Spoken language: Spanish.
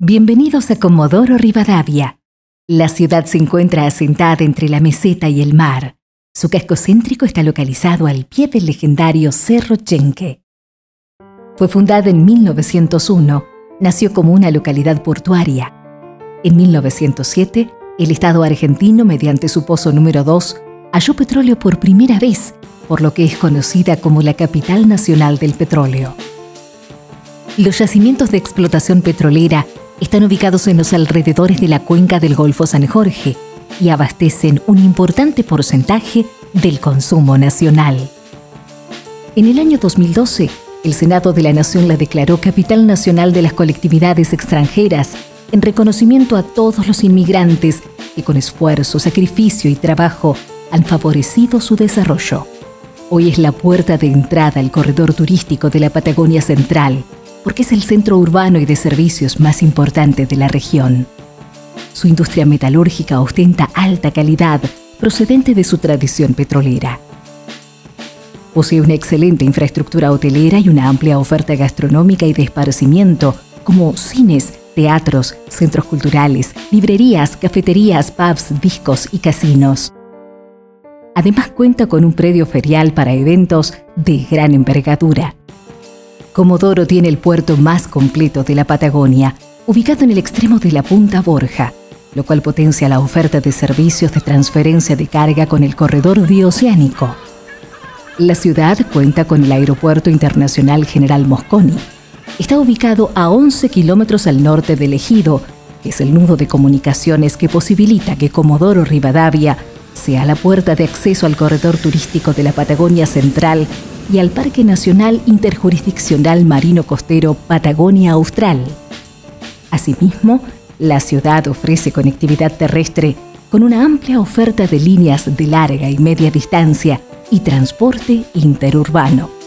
Bienvenidos a Comodoro Rivadavia. La ciudad se encuentra asentada entre la meseta y el mar. Su casco céntrico está localizado al pie del legendario Cerro Chenque. Fue fundada en 1901, nació como una localidad portuaria. En 1907, el Estado argentino, mediante su pozo número 2, halló petróleo por primera vez, por lo que es conocida como la capital nacional del petróleo. Los yacimientos de explotación petrolera están ubicados en los alrededores de la cuenca del Golfo San Jorge y abastecen un importante porcentaje del consumo nacional. En el año 2012, el Senado de la Nación la declaró Capital Nacional de las Colectividades Extranjeras en reconocimiento a todos los inmigrantes que con esfuerzo, sacrificio y trabajo han favorecido su desarrollo. Hoy es la puerta de entrada al corredor turístico de la Patagonia Central, porque es el centro urbano y de servicios más importante de la región. Su industria metalúrgica ostenta alta calidad procedente de su tradición petrolera. Posee una excelente infraestructura hotelera y una amplia oferta gastronómica y de esparcimiento, como cines, teatros, centros culturales, librerías, cafeterías, pubs, discos y casinos. Además cuenta con un predio ferial para eventos de gran envergadura. Comodoro tiene el puerto más completo de la Patagonia, ubicado en el extremo de la Punta Borja, lo cual potencia la oferta de servicios de transferencia de carga con el corredor bioceánico. La ciudad cuenta con el Aeropuerto Internacional General Mosconi. Está ubicado a 11 kilómetros al norte del Ejido, es el nudo de comunicaciones que posibilita que Comodoro Rivadavia sea la puerta de acceso al corredor turístico de la Patagonia Central y al Parque Nacional Interjurisdiccional Marino Costero Patagonia Austral. Asimismo, la ciudad ofrece conectividad terrestre con una amplia oferta de líneas de larga y media distancia y transporte interurbano.